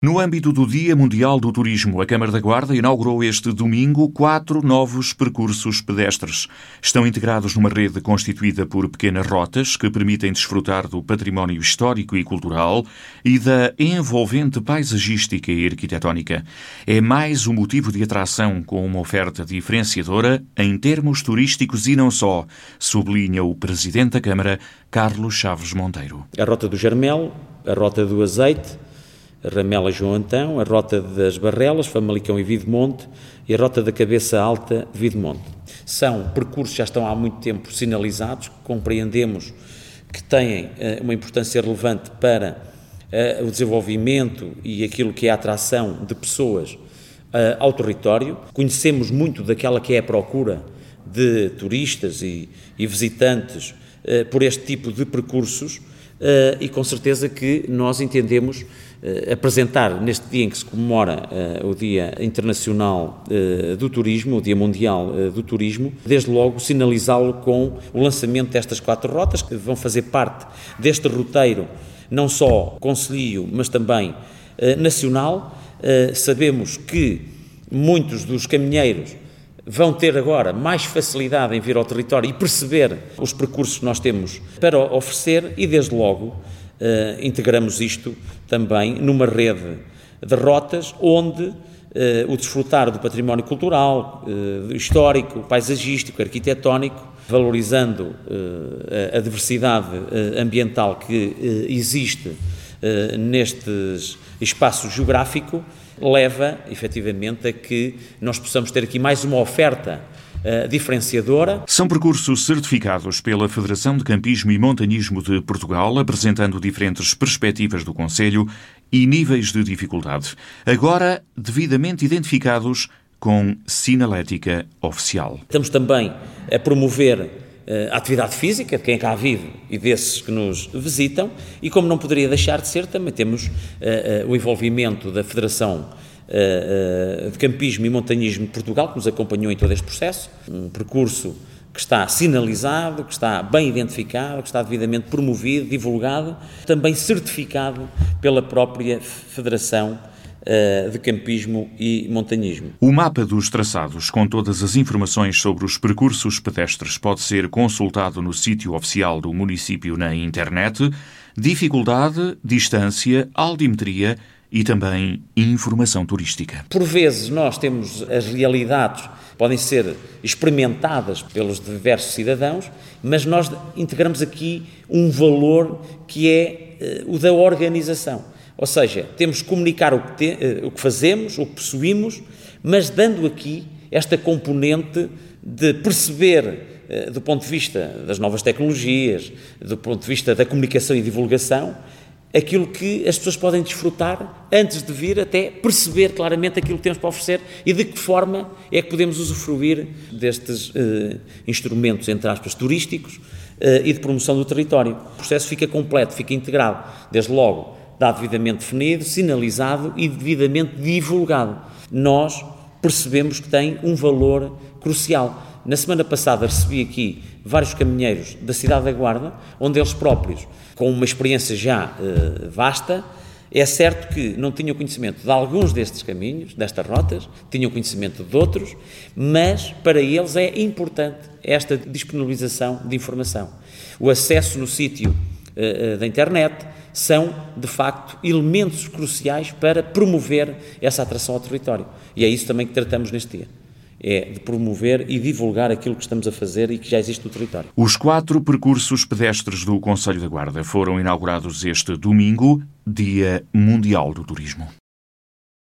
No âmbito do Dia Mundial do Turismo, a Câmara da Guarda inaugurou este domingo quatro novos percursos pedestres. Estão integrados numa rede constituída por pequenas rotas que permitem desfrutar do património histórico e cultural e da envolvente paisagística e arquitetónica. É mais um motivo de atração com uma oferta diferenciadora em termos turísticos e não só, sublinha o Presidente da Câmara, Carlos Chaves Monteiro. A Rota do Jarmel, a Rota do Azeite, Ramela João Antão, a Rota das Barrelas, Famalicão e Videmonte e a Rota da Cabeça Alta, Videmonte. São percursos que já estão há muito tempo sinalizados, compreendemos que têm uh, uma importância relevante para uh, o desenvolvimento e aquilo que é a atração de pessoas uh, ao território. Conhecemos muito daquela que é a procura de turistas e, e visitantes por este tipo de percursos e com certeza que nós entendemos uh, apresentar neste dia em que se comemora uh, o Dia Internacional do Turismo, o Dia Mundial do Turismo, desde logo sinalizá-lo com o lançamento destas quatro rotas que vão fazer parte deste roteiro, não só concelhio, mas também nacional. sabemos que muitos dos caminheiros vão ter agora mais facilidade em vir ao território e perceber os percursos que nós temos para oferecer e, desde logo, uh, integramos isto também numa rede de rotas onde uh, o desfrutar do património cultural, uh, histórico, paisagístico, arquitetónico, valorizando a diversidade ambiental que existe nestes espaço geográfico, leva efetivamente a que nós possamos ter aqui mais uma oferta uh, diferenciadora. São percursos certificados pela Federação de Campismo e Montanhismo de Portugal, apresentando diferentes perspectivas do Conselho e níveis de dificuldade, agora devidamente identificados com sinalética oficial. Estamos também a promover eh, a atividade física de quem cá vive e desses que nos visitam, e como não poderia deixar de ser, também temos uh, uh, o envolvimento da Federação de Campismo e Montanhismo de Portugal, que nos acompanhou em todo este processo, um percurso que está sinalizado, que está bem identificado, que está devidamente promovido, divulgado, também certificado pela própria Federação eh, de campismo e montanhismo. O mapa dos traçados com todas as informações sobre os percursos pedestres pode ser consultado no sítio oficial do município na internet. Dificuldade, distância, altimetria e também informação turística. Por vezes nós temos as realidades podem ser experimentadas pelos diversos cidadãos, mas nós integramos aqui um valor que é uh, o da organização. Ou seja, temos que comunicar o que, te, uh, o que fazemos, o que possuímos, mas dando aqui esta componente de perceber, uh, do ponto de vista das novas tecnologias, do ponto de vista da comunicação e divulgação, aquilo que as pessoas podem desfrutar antes de vir até perceber claramente aquilo que temos para oferecer e de que forma é que podemos usufruir destes uh, instrumentos, entre aspas, turísticos e de promoção do território. O processo fica completo, fica integrado, desde logo dá devidamente definido, sinalizado e devidamente divulgado. Nós percebemos que tem um valor crucial. Na semana passada recebi aqui vários caminheiros da cidade da Guarda, onde eles próprios, com uma experiência já uh, vasta, é certo que não tinham conhecimento de alguns destes caminhos, destas rotas, tinham conhecimento de outros, mas para eles é importante esta disponibilização de informação. O acesso no sítio da internet são, de facto, elementos cruciais para promover essa atração ao território. E é isso também que tratamos neste dia é de promover e divulgar aquilo que estamos a fazer e que já existe no território. Os quatro percursos pedestres do Conselho da Guarda foram inaugurados este domingo, Dia Mundial do Turismo.